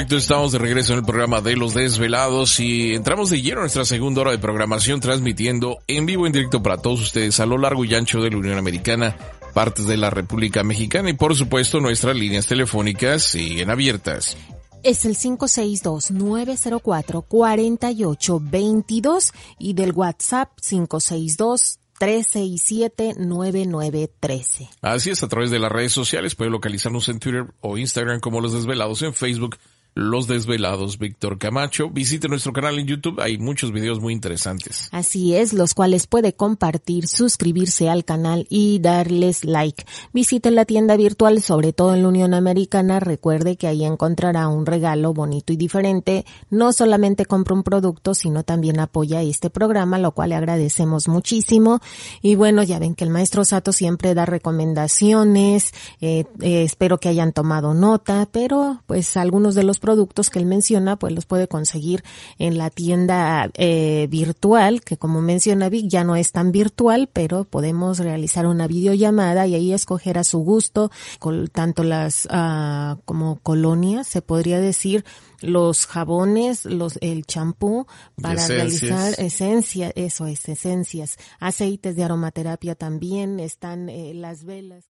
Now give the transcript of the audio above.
Perfecto, estamos de regreso en el programa de Los Desvelados y entramos de lleno a nuestra segunda hora de programación transmitiendo en vivo en directo para todos ustedes a lo largo y ancho de la Unión Americana, partes de la República Mexicana y por supuesto nuestras líneas telefónicas siguen abiertas. Es el 562-904-4822 y del WhatsApp 562 367-9913. Así es, a través de las redes sociales puede localizarnos en Twitter o Instagram como Los Desvelados, en Facebook los Desvelados Víctor Camacho. Visite nuestro canal en YouTube, hay muchos videos muy interesantes. Así es, los cuales puede compartir, suscribirse al canal y darles like. Visite la tienda virtual, sobre todo en la Unión Americana. Recuerde que ahí encontrará un regalo bonito y diferente. No solamente compra un producto, sino también apoya este programa, lo cual le agradecemos muchísimo. Y bueno, ya ven que el maestro Sato siempre da recomendaciones. Eh, eh, espero que hayan tomado nota, pero pues algunos de los productos que él menciona, pues los puede conseguir en la tienda eh, virtual, que como menciona Vic, ya no es tan virtual, pero podemos realizar una videollamada y ahí escoger a su gusto, con tanto las ah, como colonias, se podría decir, los jabones, los el champú para realizar esencia, eso es esencias, aceites de aromaterapia también, están eh, las velas.